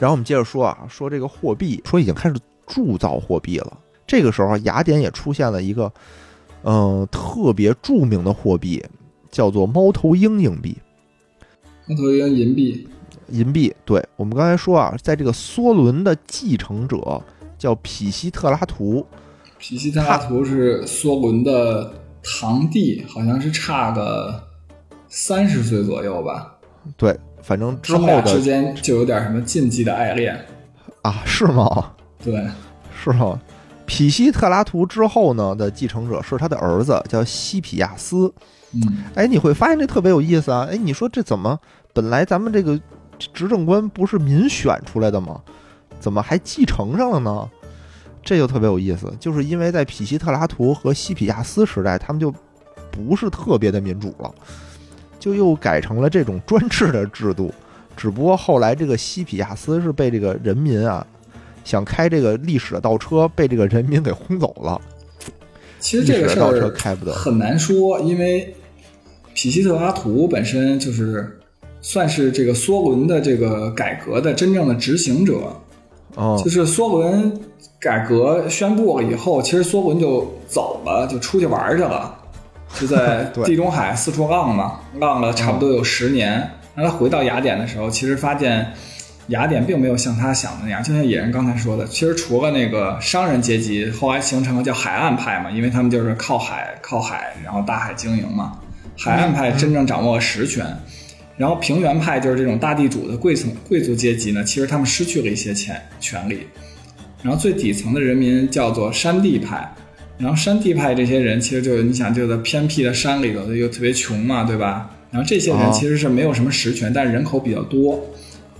然后我们接着说啊，说这个货币，说已经开始铸造货币了。这个时候，雅典也出现了一个，嗯，特别著名的货币，叫做猫头鹰硬币。猫头鹰银币，银币。对我们刚才说啊，在这个梭伦的继承者叫匹西特拉图。匹西特拉图是梭伦的堂弟，好像是差个三十岁左右吧。对，反正之后的之间就有点什么禁忌的爱恋啊？是吗？对，是吗？匹西特拉图之后呢的继承者是他的儿子，叫西皮亚斯。嗯，哎，你会发现这特别有意思啊！哎，你说这怎么本来咱们这个执政官不是民选出来的吗？怎么还继承上了呢？这就特别有意思，就是因为在匹西特拉图和西皮亚斯时代，他们就不是特别的民主了，就又改成了这种专制的制度。只不过后来这个西皮亚斯是被这个人民啊，想开这个历史的倒车，被这个人民给轰走了。其实这个事儿很难说，因为匹西特拉图本身就是算是这个梭伦的这个改革的真正的执行者，哦，就是梭伦。改革宣布了以后，其实梭伦就走了，就出去玩去了，就在 地中海四处浪嘛，浪了差不多有十年。让他回到雅典的时候，其实发现雅典并没有像他想的那样。就像野人刚才说的，其实除了那个商人阶级，后来形成了叫海岸派嘛，因为他们就是靠海、靠海，然后大海经营嘛。海岸派真正掌握了实权，然后平原派就是这种大地主的贵层贵族阶级呢，其实他们失去了一些权权利。然后最底层的人民叫做山地派，然后山地派这些人其实就你想就在偏僻的山里头，又特别穷嘛，对吧？然后这些人其实是没有什么实权，但是人口比较多。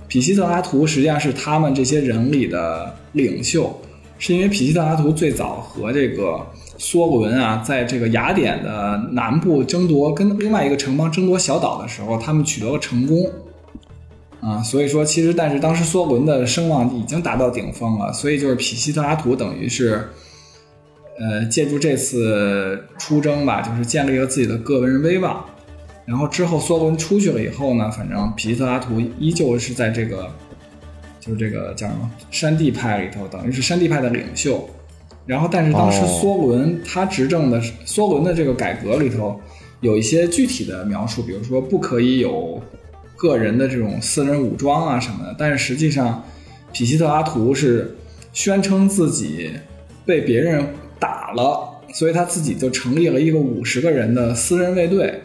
匹西特拉图实际上是他们这些人里的领袖，是因为匹西特拉图最早和这个梭伦啊，在这个雅典的南部争夺跟另外一个城邦争夺小岛的时候，他们取得了成功。啊，所以说其实，但是当时梭伦的声望已经达到顶峰了，所以就是匹西特拉图等于是，呃，借助这次出征吧，就是建立了自己的个人威望。然后之后梭伦出去了以后呢，反正皮西特拉图依旧是在这个，就是这个叫什么山地派里头，等于是山地派的领袖。然后，但是当时梭伦他执政的梭伦的这个改革里头有一些具体的描述，比如说不可以有。个人的这种私人武装啊什么的，但是实际上，皮西特拉图是宣称自己被别人了，所以他自己就成立了一个五十个人的私人卫队，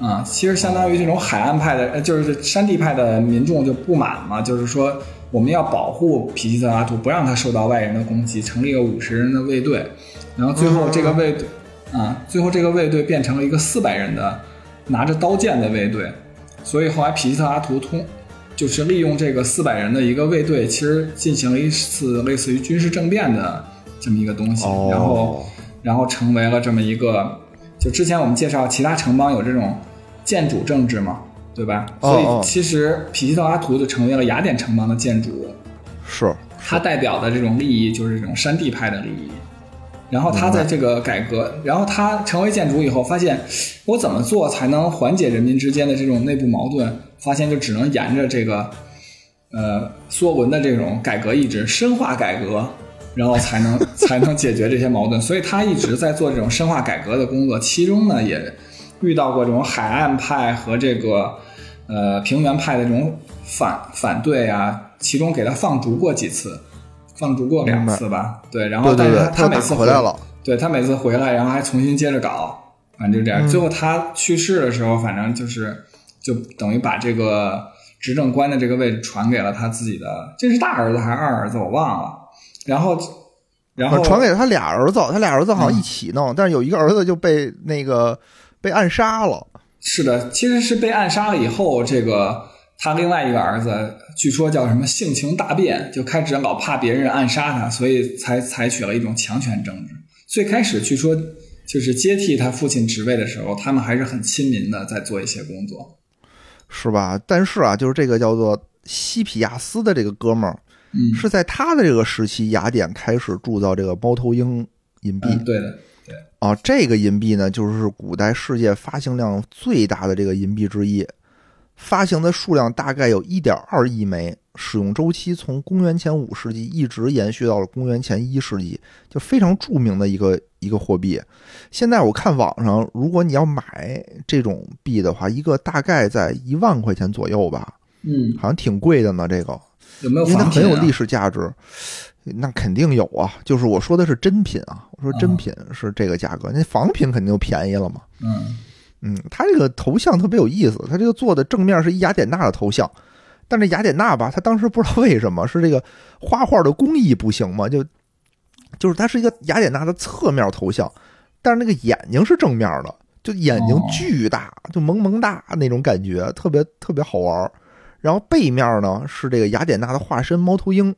啊，其实相当于这种海岸派的，就是山地派的民众就不满嘛，就是说我们要保护皮西特拉图，不让他受到外人的攻击，成立了五十人的卫队，然后最后这个卫队，啊，最后这个卫队变成了一个四百人的拿着刀剑的卫队。所以后来皮西特拉图通，就是利用这个四百人的一个卫队，其实进行了一次类似于军事政变的这么一个东西，然后然后成为了这么一个，就之前我们介绍其他城邦有这种建主政治嘛，对吧？所以其实皮西特拉图就成为了雅典城邦的建主，是他代表的这种利益就是这种山地派的利益。然后他在这个改革，然后他成为建筑以后，发现我怎么做才能缓解人民之间的这种内部矛盾？发现就只能沿着这个，呃，梭文的这种改革意志深化改革，然后才能 才能解决这些矛盾。所以他一直在做这种深化改革的工作，其中呢也遇到过这种海岸派和这个呃平原派的这种反反对啊，其中给他放逐过几次。放逐过两次吧，对，然后但是他他每次回来了，对他每次回来，然后还重新接着搞，反正就这样。最后他去世的时候，反正就是就等于把这个执政官的这个位置传给了他自己的，这是大儿子还是二儿子，我忘了。然后然后传给了他俩儿子，他俩儿子好像一起弄，但是有一个儿子就被那个被暗杀了。是的，其实是被暗杀了以后，这个。他另外一个儿子，据说叫什么性情大变，就开始老怕别人暗杀他，所以才采取了一种强权政治。最开始据说就是接替他父亲职位的时候，他们还是很亲民的，在做一些工作，是吧？但是啊，就是这个叫做西皮亚斯的这个哥们儿，嗯，是在他的这个时期，雅典开始铸造这个猫头鹰银币。对的，对。啊，这个银币呢，就是古代世界发行量最大的这个银币之一。发行的数量大概有一点二亿枚，使用周期从公元前五世纪一直延续到了公元前一世纪，就非常著名的一个一个货币。现在我看网上，如果你要买这种币的话，一个大概在一万块钱左右吧。嗯，好像挺贵的呢，这个有没有因为它？很有历史价值。那肯定有啊，就是我说的是真品啊，我说真品是这个价格，那仿品肯定就便宜了嘛。嗯嗯，它这个头像特别有意思，它这个做的正面是一雅典娜的头像，但这雅典娜吧，它当时不知道为什么是这个画画的工艺不行嘛，就就是它是一个雅典娜的侧面头像，但是那个眼睛是正面的，就眼睛哦巨大，就萌萌哒那种感觉，特别特别好玩儿。然后背面呢是这个雅典娜的化身猫头鹰，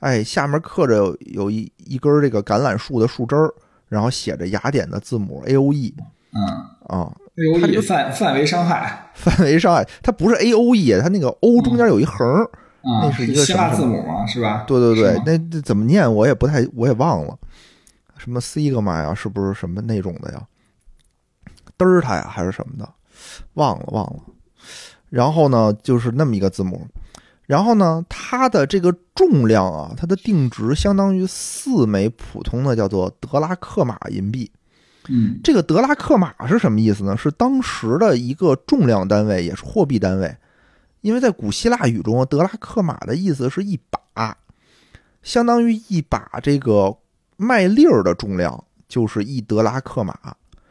哎，下面刻着有有一一根这个橄榄树的树枝儿，然后写着雅典的字母 A O E 嗯。啊，，A O E 个范范围伤害。范围伤害，它不是 A O E，它那个 O 中间有一横那是一个希腊字母嘛，是吧？对对对那这怎么念我也不太，我也忘了，什么 sigma 呀，是不是什么那种的呀？德尔塔呀，还是什么的，忘了忘了。然后呢，就是那么一个字母，然后呢，它的这个重量啊，它的定值相当于四枚普通的叫做德拉克马银币。嗯这个德拉克马是什么意思呢？是当时的一个重量单位，也是货币单位。因为在古希腊语中，德拉克马的意思是一把，相当于一把这个麦粒儿的重量，就是一德拉克马。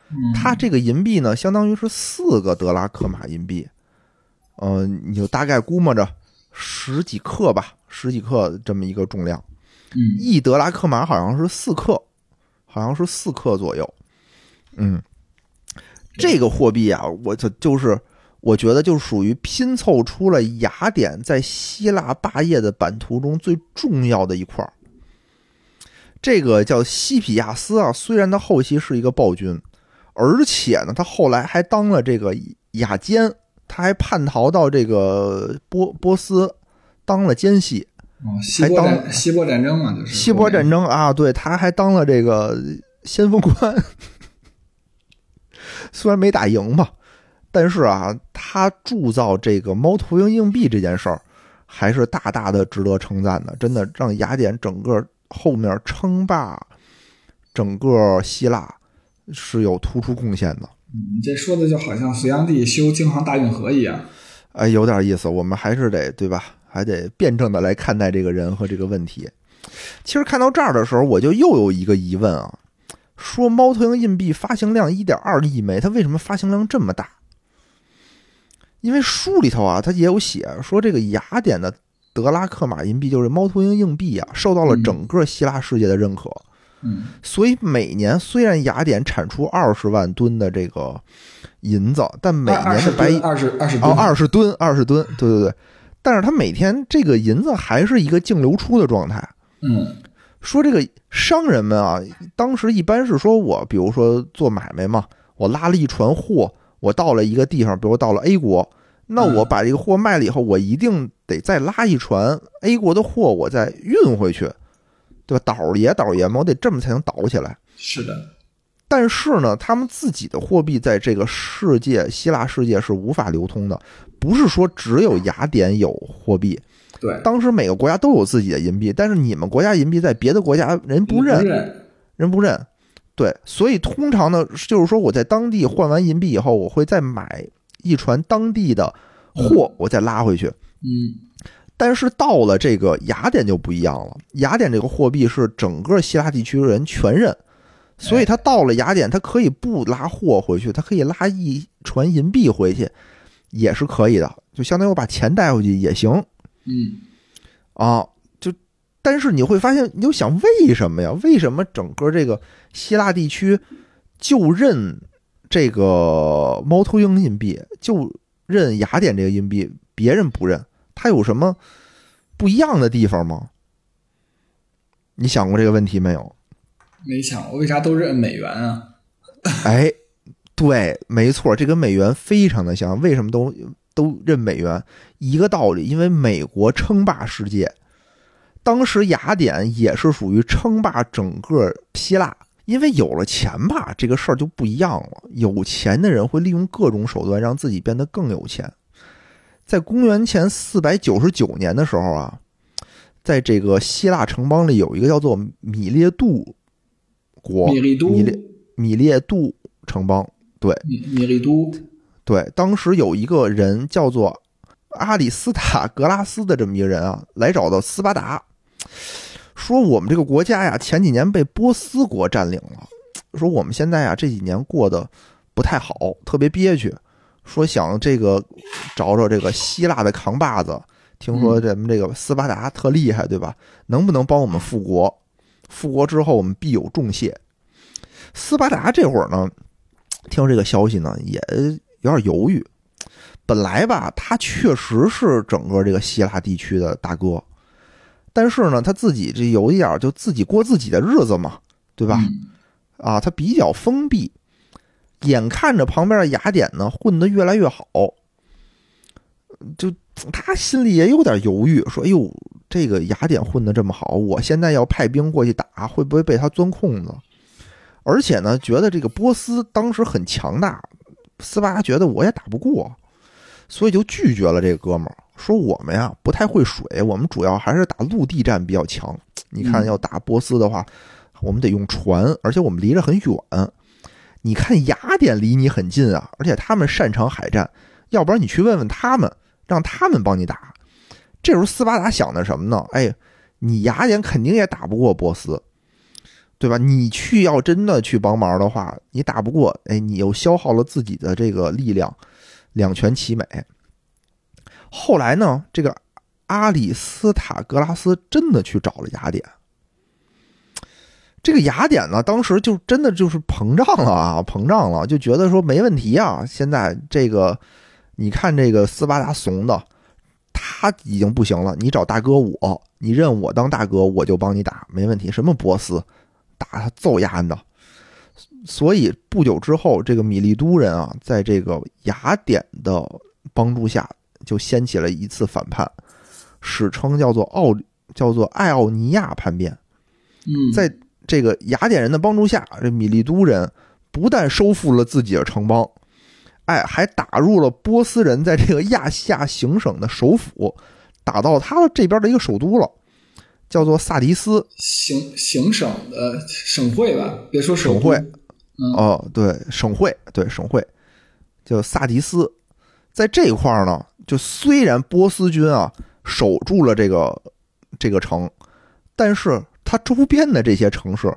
嗯，它这个银币呢，相当于是四个德拉克马银币。嗯、你就大概估摸着十几克吧，十几克这么一个重量。嗯一德拉克马好像是四克，好像是四克左右。嗯，这个货币啊，我就就是我觉得就属于拼凑出了雅典在希腊霸业的版图中最重要的一块儿。这个叫西皮亚斯啊，虽然他后期是一个暴君，而且呢，他后来还当了这个雅监，他还叛逃到这个波波斯当了奸细。哦，西波还战希波战争嘛，就是西波战争啊，对，他还当了这个先锋官，虽然没打赢吧，但是啊，他铸造这个猫头鹰硬币这件事儿，还是大大的值得称赞的，真的让雅典整个后面称霸整个希腊是有突出贡献的。嗯你这说的就好像隋炀帝修京杭大运河一样。哎，有点意思，我们还是得对吧？还得辩证的来看待这个人和这个问题。其实看到这儿的时候，我就又有一个疑问啊，说猫头鹰硬币发行量一点二亿枚，它为什么发行量这么大？因为书里头啊，它也有写说，这个雅典的德拉克马银币就是猫头鹰硬币啊，受到了整个希腊世界的认可。嗯所以每年虽然雅典产出二十万吨的这个银子，但每年的白银，二十二十哦，吨，二十吨，二十吨，对对对。但是它每天这个银子还是一个净流出的状态。嗯。说这个商人们啊，当时一般是说我，比如说做买卖嘛，我拉了一船货，我到了一个地方，比如到了 A 国，那嗯。我把这个货卖了以后，我一定得再拉一船 A 国的货，我再运回去，对吧？倒爷倒爷嘛，我得这么才能倒起来。是的，但是呢，他们自己的货币在这个世界希腊世界是无法流通的，不是说只有雅典有货币，对，当时每个国家都有自己的银币，但是你们国家银币在别的国家人不认，认，人不认。对，所以通常呢，就是说我在当地换完银币以后，我会再买一船当地的货，我再拉回去。嗯但是到了这个雅典就不一样了，雅典这个货币是整个希腊地区的人全认，所以他到了雅典，他可以不拉货回去，他可以拉一船银币回去，也是可以的，就相当于我把钱带回去也行嗯啊。就但是你会发现，你就想为什么呀？为什么整个这个希腊地区就认这个猫头鹰硬币，就认雅典这个硬币，别人不认？它有什么不一样的地方吗？你想过这个问题没有？没想过为啥都认美元啊？哎，对，没错，这跟美元非常的像。为什么都都认美元？一个道理，因为美国称霸世界，当时雅典也是属于称霸整个希腊。因为有了钱吧，这个事儿就不一样了。有钱的人会利用各种手段让自己变得更有钱。在公元前四百九十九年的时候啊，在这个希腊城邦里有一个叫做米列杜国，米列米列杜城邦，对，米米利都，对，当时有一个人叫做阿里斯塔格拉斯的这么一个人啊，来找到斯巴达，说我们这个国家呀，前几年被波斯国占领了，说我们现在啊这几年过得不太好，特别憋屈。说想这个找找这个希腊的扛把子，听说咱们这个斯巴达特厉害，对吧？能不能帮我们复国？复国之后我们必有重谢。斯巴达这会儿呢，听说这个消息呢，也有点犹豫。本来吧，他确实是整个这个希腊地区的大哥，但是呢，他自己这有一点就自己过自己的日子嘛，对吧？啊，他比较封闭。眼看着旁边的雅典呢混得越来越好，就他心里也有点犹豫，说：“哎呦，这个雅典混得这么好，我现在要派兵过去打，会不会被他钻空子？而且呢，觉得这个波斯当时很强大，斯巴达觉得我也打不过，所以就拒绝了这个哥们儿，说我们呀不太会水，我们主要还是打陆地战比较强。你看，要打波斯的话，我们得用船，而且我们离着很远。”你看雅典离你很近啊，而且他们擅长海战，要不然你去问问他们，让他们帮你打。这时候斯巴达想的什么呢？哎，你雅典肯定也打不过波斯，对吧？你去要真的去帮忙的话，你打不过，哎，你又消耗了自己的这个力量，两全其美。后来呢，这个阿里斯塔格拉斯真的去找了雅典。这个雅典呢，当时就真的就是膨胀了啊，膨胀了，就觉得说没问题啊。现在这个，你看这个斯巴达怂的，他已经不行了。你找大哥我，你认我当大哥，我就帮你打，没问题。什么波斯，打他揍丫的。所以不久之后，这个米利都人啊，在这个雅典的帮助下，就掀起了一次反叛，史称叫做奥，叫做艾奥尼亚叛变。嗯，在。这个雅典人的帮助下，这米利都人不但收复了自己的城邦，哎，还打入了波斯人在这个亚细亚行省的首府，打到他这边的一个首都了，叫做萨迪斯行行省的省会吧？别说省会，哦，对，省会，对，省会，叫萨迪斯。在这一块呢，就虽然波斯军啊守住了这个这个城，但是。他周边的这些城市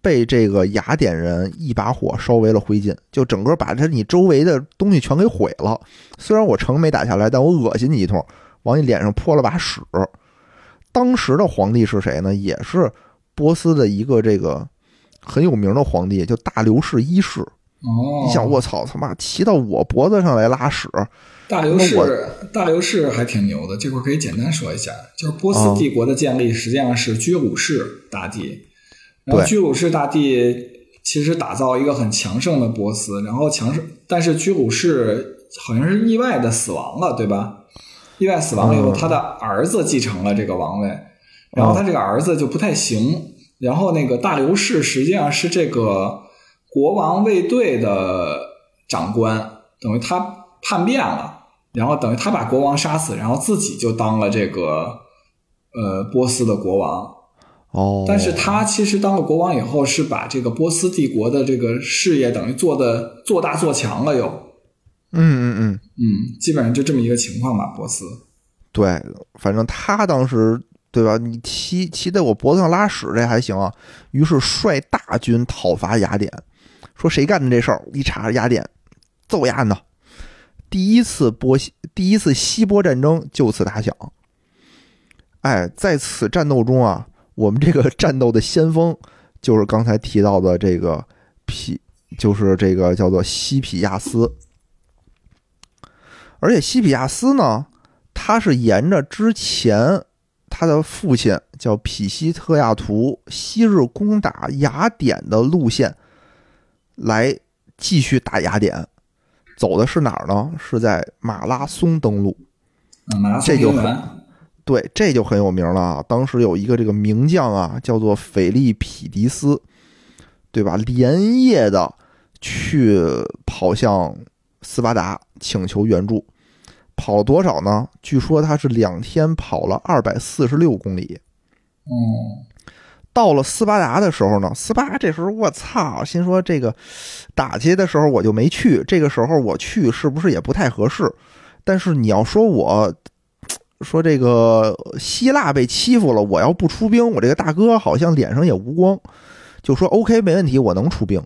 被这个雅典人一把火烧为了灰烬，就整个把它你周围的东西全给毁了。虽然我城没打下来，但我恶心你一通，往你脸上泼了把屎。当时的皇帝是谁呢？也是波斯的一个这个很有名的皇帝，就大流士一世。哦，你想，我操他妈骑到我脖子上来拉屎。大流士，大流士还挺牛的。这块可以简单说一下，就是波斯帝国的建立实际上是居鲁士大帝，然后居鲁士大帝其实打造一个很强盛的波斯，然后强盛，但是居鲁士好像是意外的死亡了，对吧？意外死亡了以后，他的儿子继承了这个王位，然后他这个儿子就不太行，然后那个大流士实际上是这个国王卫队的长官，等于他叛变了。然后等于他把国王杀死，然后自己就当了这个呃波斯的国王。哦，但是他其实当了国王以后，是把这个波斯帝国的这个事业等于做的做大做强了又。嗯嗯嗯嗯，基本上就这么一个情况吧。波斯，对，反正他当时对吧？你骑骑在我脖子上拉屎这还行啊。于是率大军讨伐雅典，说谁干的这事儿？一查雅典，揍丫呢。第一次波西第一次希波战争就此打响。哎，在此战斗中啊，我们这个 战斗的先锋就是刚才提到的这个皮，就是这个叫做西皮亚斯。而且西皮亚斯呢，他是沿着之前他的父亲叫匹西特亚图昔日攻打雅典的路线来继续打雅典。走的是哪儿呢？是在马拉松登陆，这就很对，这就很有名了。当时有一个这个名将啊，叫做腓力匹迪斯，对吧？连夜的去跑向斯巴达请求援助，跑了多少呢？据说他是两天跑了二百四十六公里。哦，到了斯巴达的时候呢，斯巴达这时候我操，心说这个打劫的时候我就没去，这个时候我去是不是也不太合适？但是你要说我说这个希腊被欺负了，我要不出兵，我这个大哥好像脸上也无光。就说 OK 没问题，我能出兵，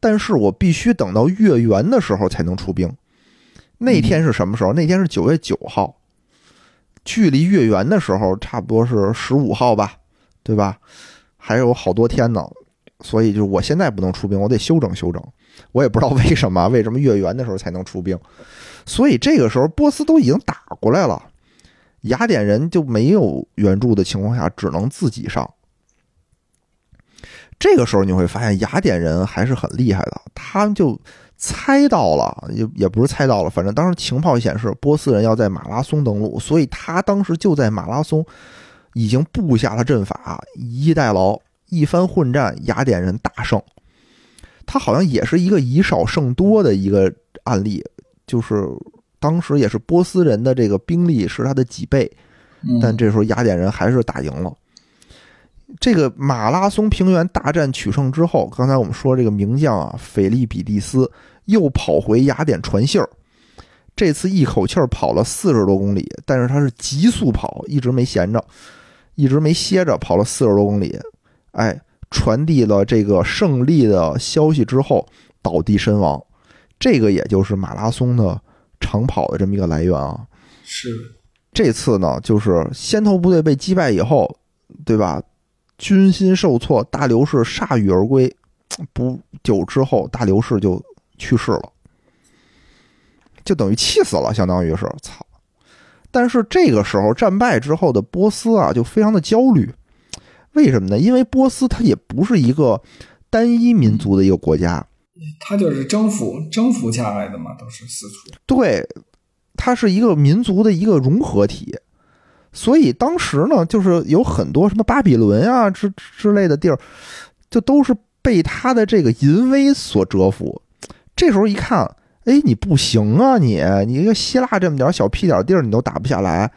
但是我必须等到月圆的时候才能出兵。那天是什么时候？那天是九月九号，距离月圆的时候差不多是十五号吧，对吧？还有好多天呢，所以就是我现在不能出兵，我得休整休整。我也不知道 为什么，为什么月圆的时候才能出兵？所以这个时候波斯都已经打过来了，雅典人就没有援助的情况下，只能自己上。这个时候你会发现雅典人还是很厉害的，他们就猜到了，也也不是猜到了，反正当时情报显示波斯人要在马拉松登陆，所以他当时就在马拉松已经布下了阵法，以逸待劳，一番混战，雅典人大胜。他好像也是一个以少胜多的一个案例，就是当时也是波斯人的这个兵力是他的几倍，但这时候雅典人还是打赢了。这个马拉松平原大战取胜之后，刚才我们说这个名将啊，腓力比蒂斯又跑回雅典传信儿。这次一口气儿跑了四十多公里，但是他是急速跑，一直没闲着，一直没歇着，跑了四十多公里。哎，传递了这个胜利的消息之后，倒地身亡。这个也就是马拉松的长跑的这么一个来源啊。是，这次呢，就是先头部队被击败以后，对吧？军心受挫，大刘氏铩羽而归。不久之后，大刘氏就去世了，就等于气死了，相当于是操。但是这个时候战败之后的波斯啊，就非常的焦虑。为什么呢？因为波斯它也不是一个单一民族的一个国家，它就是征服征服下来的嘛，都是四处。对，它是一个民族的一个融合体。所以当时呢，就是有很多什么巴比伦啊之之类的地儿，就都是被他的这个淫威所折服。这时候一看，哎，你不行啊，你你一个希腊这么点小屁点地儿你都打不下来，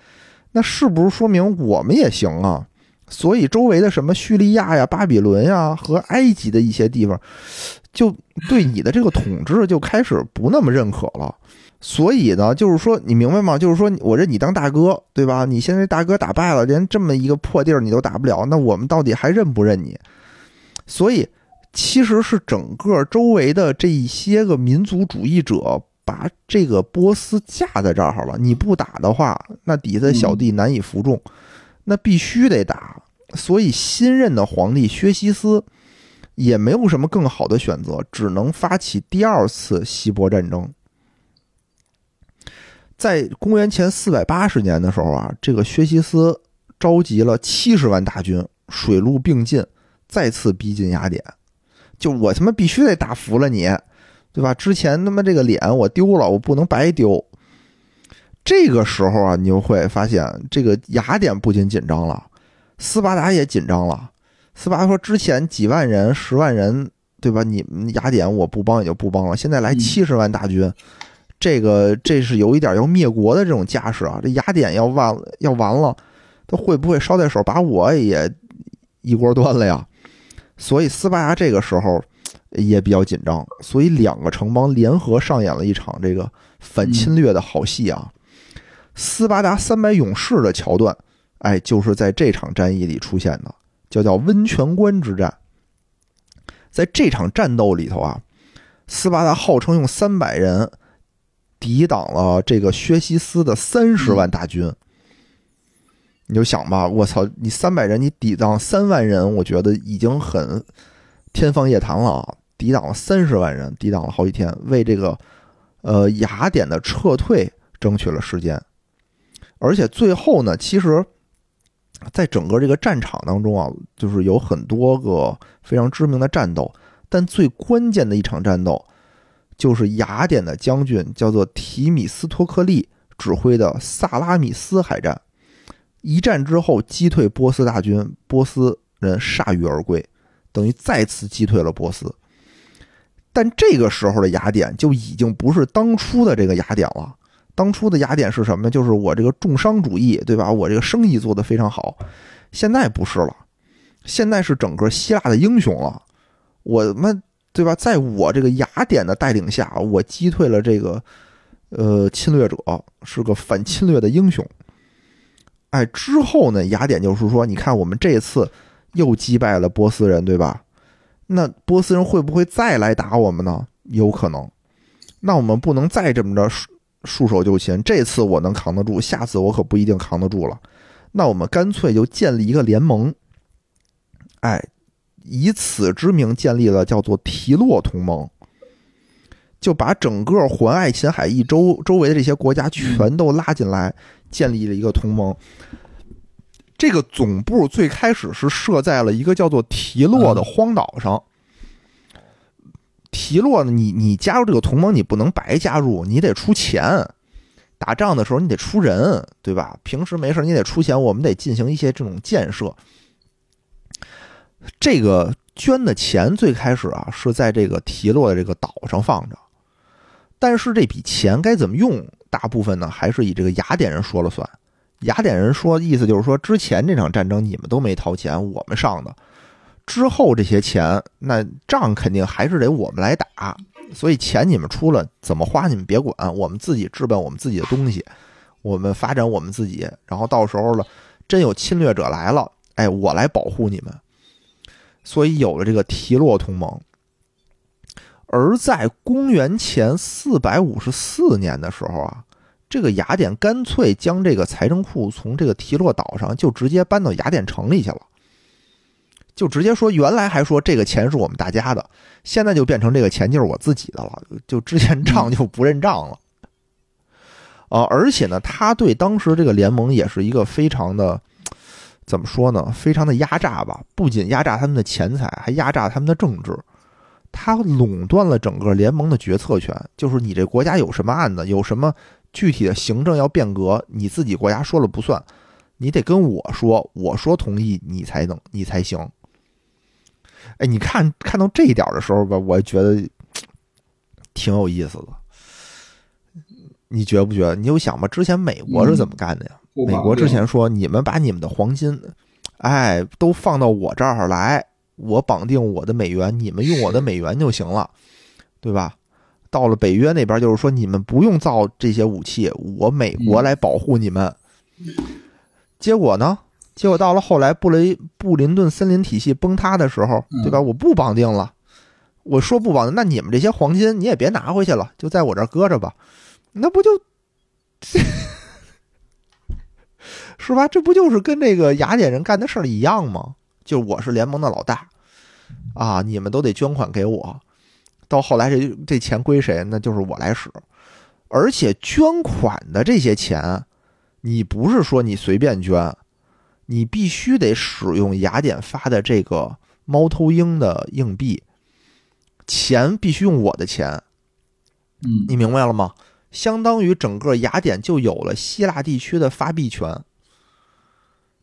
那是不是说明我们也行啊？所以周围的什么叙利亚呀、巴比伦呀和埃及的一些地方，就对你的这个统治就开始不那么认可了。所以呢，就是说，你明白吗？就是说我认你当大哥，对吧？你现在大哥打败了，连这么一个破地儿你都打不了，那我们到底还认不认你？所以，其实是整个周围的这一些个民族主义者把这个波斯架在这儿了。你不打的话，那底下的小弟难以服众，那必须得打。所以，新任的皇帝薛西斯也没有什么更好的选择，只能发起第二次希波战争。在公元前四百八十年的时候啊，这个薛西斯召集了七十万大军，水陆并进，再次逼近雅典。就我他妈必须得打服了你，对吧？之前他妈这个脸我丢了，我不能白丢。这个时候啊，你就会发现，这个雅典不仅紧张了，斯巴达也紧张了。斯巴达说：“之前几万人、十万人，对吧？你们雅典我不帮也就不帮了，现在来七十万大军。”这个这是有一点要灭国的这种架势啊！这雅典要完要完了，他会不会捎带手把我也一锅端了呀？所以斯巴达这个时候也比较紧张，所以两个城邦联合上演了一场这个反侵略的好戏啊！斯巴达三百勇士的桥段，哎，就是在这场战役里出现的，叫叫温泉关之战。在这场战斗里头啊，斯巴达号称用三百人。抵挡了这个薛西斯的三十万大军，你就想吧，我操，你三百人，你抵挡三万人，我觉得已经很天方夜谭了啊！抵挡了三十万人，抵挡了好几天，为这个呃雅典的撤退争取了时间。而且最后呢，其实，在整个这个战场当中啊，就是有很多个非常知名的战斗，但最关键的一场战斗。就是雅典的将军叫做提米斯托克利指挥的萨拉米斯海战，一战之后击退波斯大军，波斯人铩羽而归，等于再次击退了波斯。但这个时候的雅典就已经不是当初的这个雅典了，当初的雅典是什么？就是我这个重商主义，对吧？我这个生意做得非常好。现在不是了，现在是整个希腊的英雄了。我们对吧？在我这个雅典的带领下，我击退了这个呃侵略者，是个反侵略的英雄。哎，之后呢？雅典就是说，你看我们这次又击败了波斯人，对吧？那波斯人会不会再来打我们呢？有可能。那我们不能再这么着束束手就擒。这次我能扛得住，下次我可不一定扛得住了。那我们干脆就建立一个联盟，哎，以此之名建立了叫做提洛同盟，就把整个环爱琴海一周周围的这些国家全都拉进来，建立了一个同盟。这个总部最开始是设在了一个叫做提洛的荒岛上。提洛呢，你你加入这个同盟，你不能白加入，你得出钱。打仗的时候你得出人，对吧？平时没事你得出钱，我们得进行一些这种建设。这个捐的钱最开始啊是在这个提洛的这个岛上放着，但是这笔钱该怎么用，大部分呢还是以这个雅典人说了算。雅典人说，意思就是说，之前这场战争你们都没掏钱，我们上的。之后这些钱，那仗肯定还是得我们来打。所以钱你们出了，怎么花你们别管，我们自己置办我们自己的东西，我们发展我们自己。然后到时候了，真有侵略者来了，哎，我来保护你们。所以有了这个提洛同盟。而在公元前四百五十四年的时候啊。这个雅典干脆将这个财政库从这个提洛岛上就直接搬到雅典城里去了，就直接说原来还说这个钱是我们大家的，现在就变成这个钱就是我自己的了，就之前账就不认账了。啊，而且呢，他对当时这个联盟也是一个非常的怎么说呢？非常的压榨吧，不仅压榨他们的钱财，还压榨他们的政治，他垄断了整个联盟的决策权，就是你这国家有什么案子，有什么。具体的行政要变革，你自己国家说了不算，你得跟我说，我说同意你才能，你才行。哎，你看看到这一点的时候吧，我觉得挺有意思的。你觉不觉得？你就想吧？之前美国是怎么干的呀？美国之前说，你们把你们的黄金，哎，都放到我这儿来，我绑定我的美元，你们用我的美元就行了，对吧？到了北约那边，就是说你们不用造这些武器，我美国来保护你们。结果呢？结果到了后来，布雷布林顿森林体系崩塌的时候，对吧？我不绑定了，我说不绑定，那你们这些黄金你也别拿回去了，就在我这儿搁着吧。那不就，是吧？这不就是跟这个雅典人干的事儿一样吗？就我是联盟的老大啊，你们都得捐款给我。到后来，这这钱归谁？那就是我来使。而且捐款的这些钱，你不是说你随便捐，你必须得使用雅典发的这个猫头鹰的硬币，钱必须用我的钱。嗯，你明白了吗？相当于整个雅典就有了希腊地区的发币权。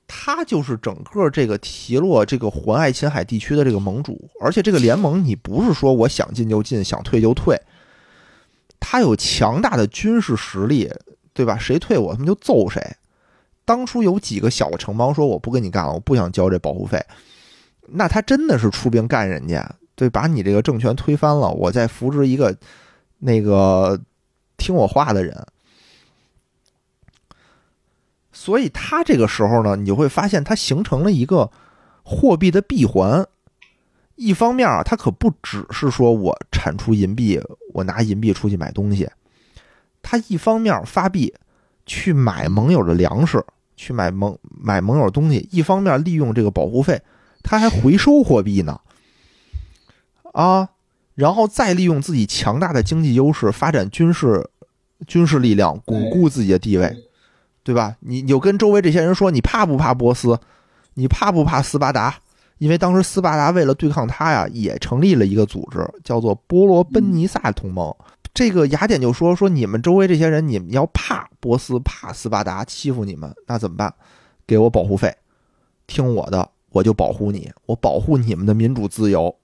他就是整个这个提洛这个环爱琴海地区的这个盟主，而且这个联盟你不是说我想进就进，想退就退，他有强大的军事实力，对吧？谁退我他妈就揍谁。当初有几个小城邦说我不跟你干了，我不想交这保护费，那他真的是出兵干人家，对，把你这个政权推翻了，我再扶植一个那个 听我话的人。所以，它这个时候呢，你就会发现它形成了一个货币的闭环。一方面啊，它可不只是说我产出银币，我拿银币出去买东西。它一方面发币去买盟友的粮食，去买盟买盟友东西；一方面利用这个保护费，它还回收货币呢。啊，然后再利用自己强大的经济优势，发展军事军事力量，巩固自己的地位。对吧？你有跟周围这些人说，你怕不怕波斯？你怕不怕斯巴达？因为当时斯巴达为了对抗他呀，也成立了一个组织，叫做波罗奔尼撒同盟。这个雅典就说说你们周围这些人，你们要怕波斯，怕斯巴达欺负你们，那怎么办？给我保护费，听我的，我就保护你，我保护你们的民主自由。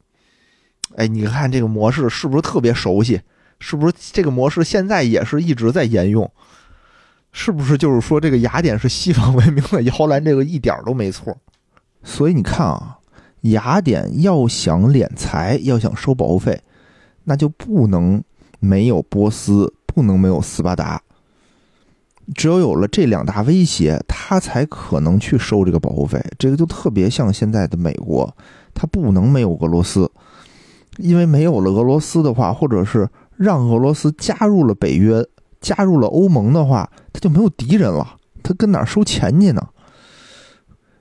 哎，你看这个模式是不是特别熟悉？是不是这个模式现在也是一直在沿用？是不是就是说这个雅典是西方文明的摇篮？这个一点都没错。所以你看啊，雅典要想敛财，要想收保护费，那就不能没有波斯，不能没有斯巴达。只有有了这两大威胁，他才可能去收这个保护费。这个就特别像现在的美国，他不能没有俄罗斯，因为没有了俄罗斯的话，或者是让俄罗斯加入了北约。加入了欧盟的话，他就没有敌人了，他跟哪收钱去呢？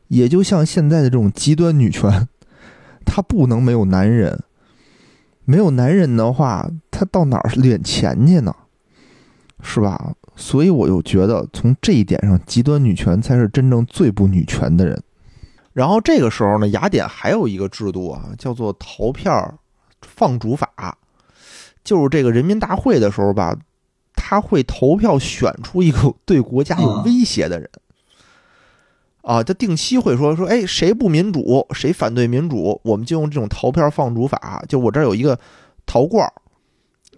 也就像现在的这种极端女权，他不能没有男人，没有男人的话，他到哪儿敛钱去呢？是吧？所以我又觉得，从这一点上，极端女权才是真正最不女权的人。然后这个时候呢，雅典还有一个制度啊，叫做投票放逐法，就是这个人民大会的时候吧。他会投票选出一个 对国家有威胁的人，啊，他定期会说说，哎，谁不民主，谁反对民主，我们就用这种投票放逐法。就我这儿有一个陶罐儿，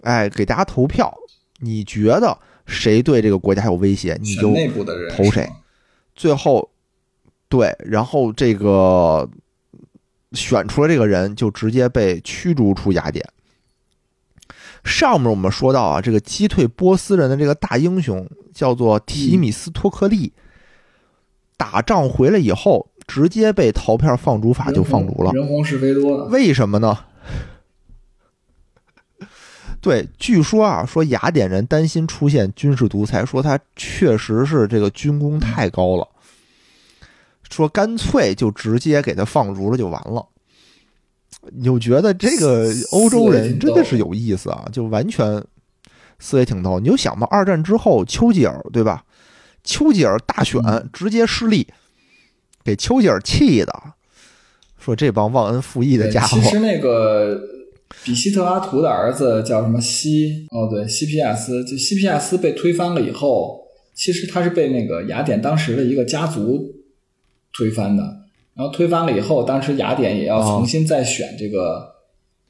哎，给大家投票，你觉得谁对这个国家有威胁，你就投谁。最后，对，然后这个选出来这个人就直接被驱逐出雅典。上面我们说到啊，这个击退波斯人的这个大英雄叫做提米斯托克利，打仗回来以后，直接被陶片放逐法就放逐了。人红是非多，为什么呢？对，据说啊，说雅典人担心出现军事独裁，说他确实是这个军功太高了，说干脆就直接给他放逐了就完了。你就觉得这个欧洲人真的是有意思啊，就完全思维挺逗。你就想吧，二战之后丘吉尔对吧？丘吉尔大选直接失利，给丘吉尔气的，说这帮忘恩负义的家伙。其实那个比希特拉图的儿子叫什么西？哦，对，西皮亚斯。就西皮亚斯被推翻了以后，其实他是被那个雅典当时的一个家族推翻的。然后推翻了以后，当时雅典也要重新再选这个，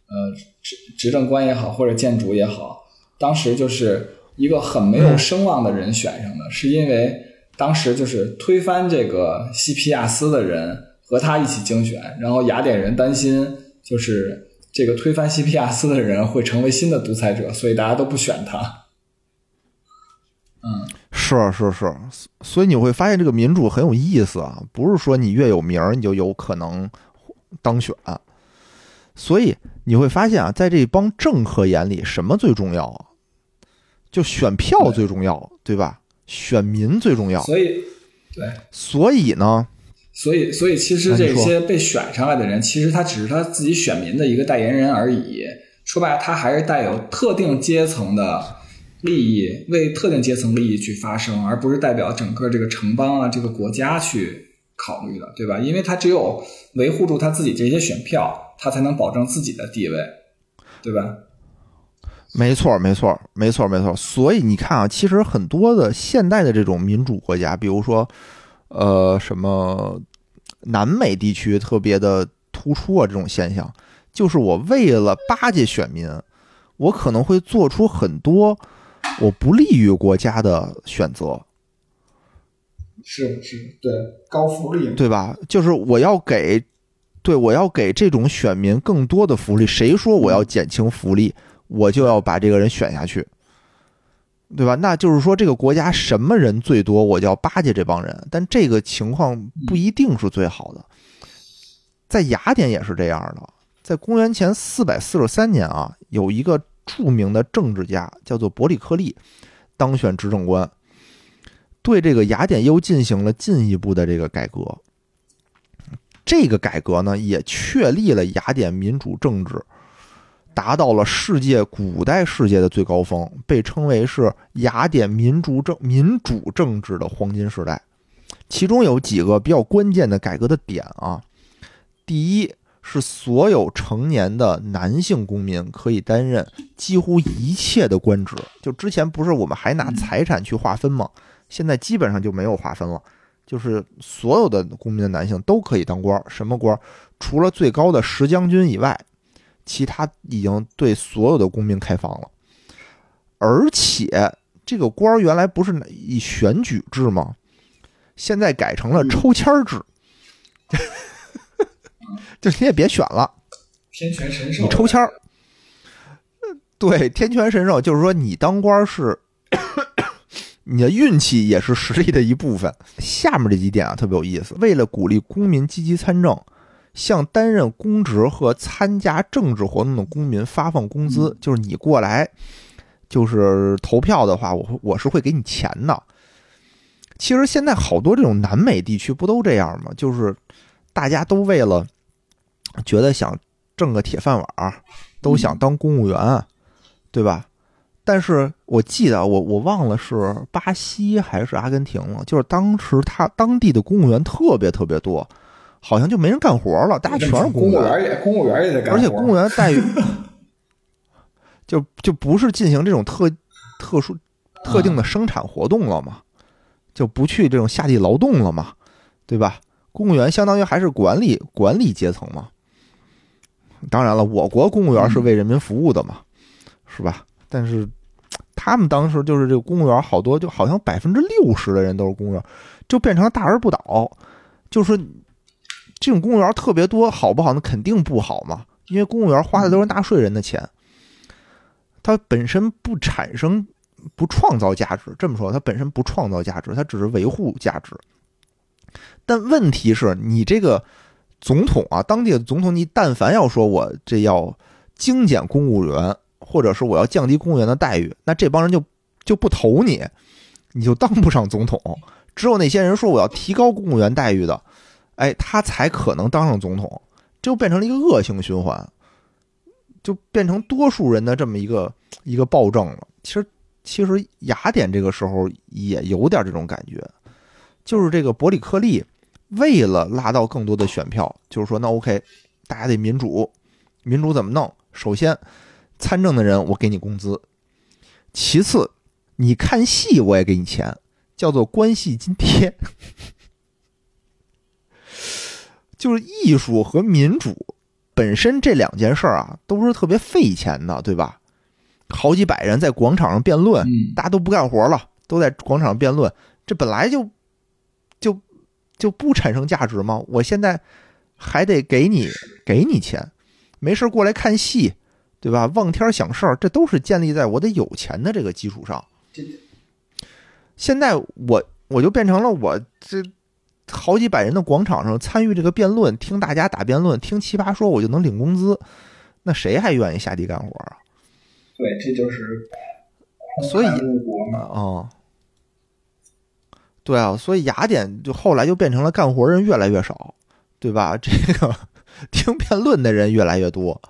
呃，执执政官也好，或者建筑也好，当时就是一个很没有声望的人选上的，是因为当时就是推翻这个西皮亚斯的人和他一起竞选，然后雅典人担心就是这个推翻西皮亚斯的人会成为新的独裁者，所以大家都不选他。嗯。是是是，所以你会发现这个民主很有意思啊，不是说你越有名儿你就有可能当选，所以你会发现啊，在这帮政客眼里，什么最重要啊？就选票最重要，对吧？选民最重要。所以，对，所以呢？所以，所以其实这些被选上来的人，其实他只是他自己选民的一个代言人而已。说白了，他还是带有特定阶层的。利益为特定阶层利益去发声，而不是代表整个这个城邦啊这个国家去考虑的，对吧？因为他只有维护住他自己这些选票，他才能保证自己的地位，对吧？没错，没错，没错，没错。所以你看啊，其实很多的现代的这种民主国家，比如说，呃，什么南美地区特别的突出啊，这种现象，就是我为了巴结选民，我可能会做出很多。我不利于国家的选择，是是，对高福利，对吧？就是我要给，对我要给这种选民更多的福利。谁说我要减轻福利，我就要把这个人选下去，对吧？那就是说，这个国家什么人最多，我就要巴结这帮人。但这个情况不一定是最好的，在雅典也是这样的。在公元前四百四十三年啊，有一个。著名的政治家叫做伯里克利，当选执政官，对这个雅典又进行了进一步的这个改革。这个改革呢，也确立了雅典民主政治达到了世界古代世界的最高峰，被称为是雅典民主政民主政治的黄金时代。其中有几个比较关键的改革的点啊，第一。是所有成年的男性公民可以担任几乎一切的官职。就之前不是我们还拿财产去划分吗？现在基本上就没有划分了，就是所有的公民的男性都可以当官。什么官？除了最高的十将军以外，其他已经对所有的公民开放了。而且这个官原来不是以选举制吗？现在改成了抽签制，就你也别选了，天权神授，你抽签儿。对，天权神授就是说你当官是你的运气也是实力的一部分。下面这几点啊特别有意思，为了鼓励公民积极参政。向担任公职和参加政治活动的公民发放工资，就是你过来，就是投票的话，我我是会给你钱的。其实现在好多这种南美地区不都这样吗？就是大家都为了觉得想挣个铁饭碗，都想当公务员，对吧？但是我记得我我忘了是巴西还是阿根廷了，就是当时他当地的公务员特别特别多。好像就没人干活了，大家全是公务员，也公务员也得干活。而且公务员待遇，就就不是进行这种特特殊特定的生产活动了嘛，就不去这种下地劳动了嘛，对吧？公务员相当于还是管理管理阶层嘛。当然了，我国公务员是为人民服务的嘛，是吧？但是他们当时就是这个公务员，好多就好像百分之六十的人都是公务员，就变成了大而不倒，就是。这种公务员特别多，好不好？那肯定不好嘛，因为公务员花的都是纳税人的钱，他本身不产生、不创造价值。这么说，他本身不创造价值，他只是维护价值。但问题是你这个总统啊，当地的总统，你但凡要说我这要精简公务员，或者是我要降低公务员的待遇，那这帮人就就不投你，你就当不上总统。只有那些人说我要提高公务员待遇的。哎，他才可能当上总统，就变成了一个恶性循环，就变成多数人的这么一个一个暴政了。其实，其实雅典这个时候也有点这种感觉，就是这个伯里克利为了拉到更多的选票，就是说，那 OK，大家得民主，民主怎么弄？首先，参政的人我给你工资，其次，你看戏我也给你钱，叫做关系津贴。就是艺术和民主本身这两件事儿啊，都是特别费钱的，对吧？好几百人在广场上辩论，大家都不干活了，都在广场上辩论，这本来就就就不产生价值吗？我现在还得给你给你钱，没事过来看戏，对吧？望天想事儿，这都是建立在我得有钱的这个基础上。现在我我就变成了我这。好几百人的广场上参与这个辩论，听大家打辩论，听奇葩说，我就能领工资，那谁还愿意下地干活啊？对，这就是所以啊，对啊，所以雅典就后来就变成了干活人越来越少，对吧？这个 听辩论的人越来越多，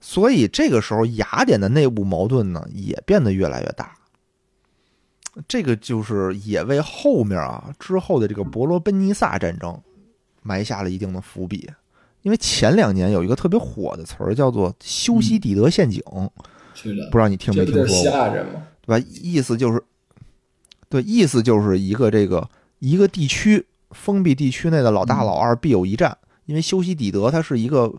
所以这个时候雅典的内部矛盾呢也变得越来越大。这个就是也为后面啊之后的这个伯罗奔尼撒战争埋下了一定的伏笔，因为前两年有一个特别火的词儿叫做“修昔底德陷阱”，不知道你听没听说过？对吧？意思就是，对，意思就是一个这个一个地区封闭地区内的老大老二必有一战，因为修昔底德他是一个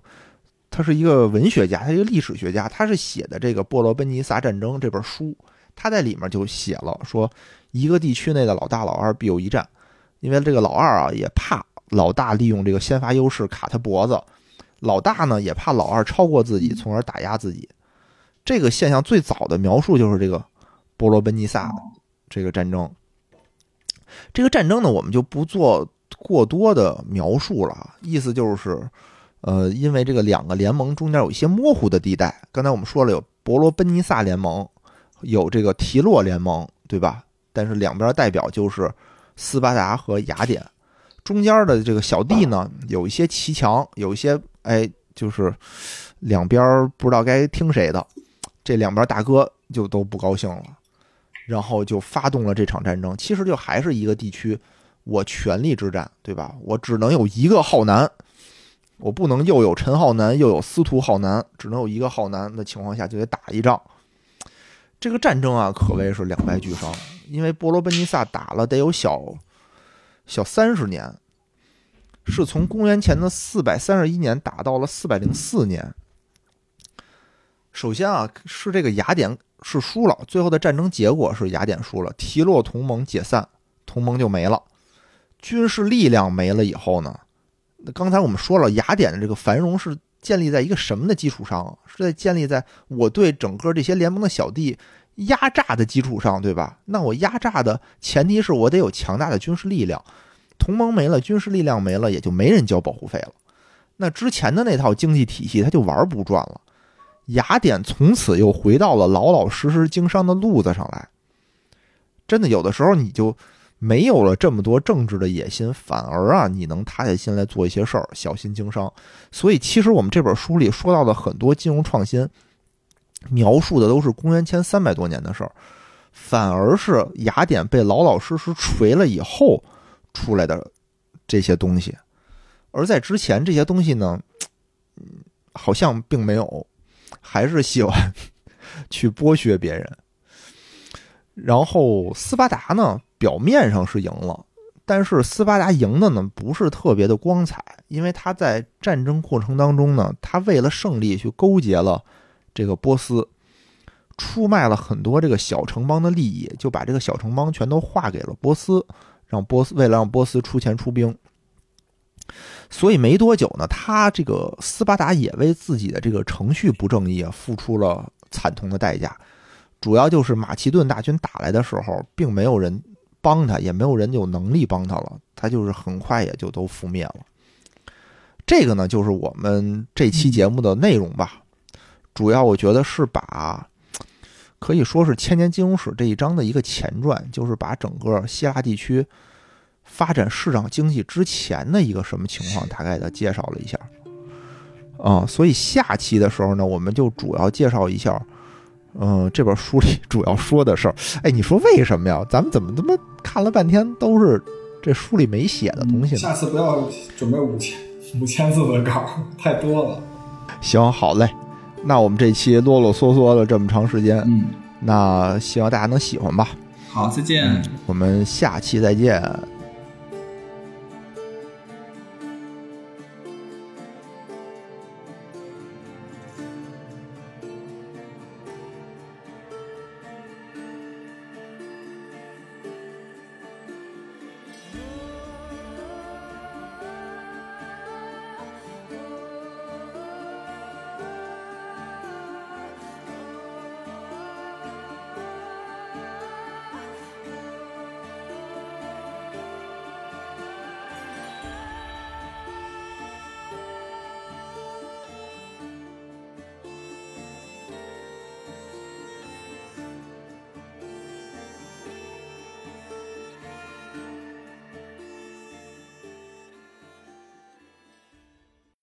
他是一个文学家，他一个历史学家，他是写的这个《波罗奔尼撒战争》这本书。他在里面就写了说，一个地区内的老大老二必有一战，因为这个老二啊也怕老大利用这个先发优势卡他脖子，老大呢也怕老二超过自己，从而打压自己。这个现象最早的描述就是这个波罗奔尼撒这个战争。这个战争呢，我们就不做过多的描述了，意思就是，呃，因为这个两个联盟中间有一些模糊的地带。刚才我们说了，有伯罗奔尼撒联盟。有这个提洛联盟，对吧？但是两边代表就是斯巴达和雅典，中间的这个小弟呢，有一些骑墙，有一些哎，就是两边不知道该听谁的，这两边大哥就都不高兴了，然后就发动了这场战争。其实就还是一个地区，我权力之战，对吧？我只能有一个浩南，我不能又有陈浩南又有司徒浩南，只能有一个浩南的情况下就得打一仗。这个战争啊，可谓是两败俱伤，因为波罗奔尼撒打了得有小小三十年，是从公元前的四百三十一年打到了四百零四年。首先啊，是这个雅典是输了，最后的战争结果是雅典输了，提洛同盟解散，同盟就没了。军事力量没了以后呢？那刚才我们说了，雅典的这个繁荣是建立在一个什么的基础上？是在建立在我对整个这些联盟的小弟压榨的基础上，对吧？那我压榨的前提是我得有强大的军事力量。同盟没了，军事力量没了，也就没人交保护费了。那之前的那套经济体系，他就玩不转了。雅典从此又回到了老老实实经商的路子上来。真的，有的时候你就。没有了这么多政治的野心，反而啊，你能踏下心来做一些事儿，小心经商。所以，其实我们这本书里说到的很多金融创新，描述的都是公元前三百多年的事儿，反而是雅典被老老实实锤了以后出来的这些东西。而在之前，这些东西呢，好像并没有，还是喜欢去剥削别人。然后，斯巴达呢？表面上是赢了，但是斯巴达赢的呢不是特别的光彩，因为他在战争过程当中呢，他为了胜利去勾结了这个波斯，出卖了很多这个小城邦的利益，就把这个小城邦全都划给了波斯，让波斯为了让波斯出钱出兵，所以没多久呢，他这个斯巴达也为自己的这个程序不正义啊付出了惨痛的代价，主要就是马其顿大军打来的时候，并没有人。帮他也没有人有能力帮他了，他就是很快也就都覆灭了。这个呢，就是我们这期节目的内容吧。主要我觉得是把可以说是《千年金融史》这一章的一个前传，就是把整个希腊地区发展市场经济之前的一个什么情况，大概的介绍了一下。啊，所以下期的时候呢，我们就主要介绍一下。嗯，这本书里主要说的事儿，哎，你说为什么呀？咱们怎么他妈看了半天都是这书里没写的东西呢？下次不要准备五千五千字的稿，太多了。行，好嘞，那我们这期啰啰嗦嗦了这么长时间，嗯，那希望大家能喜欢吧。好，再见，我们下期再见。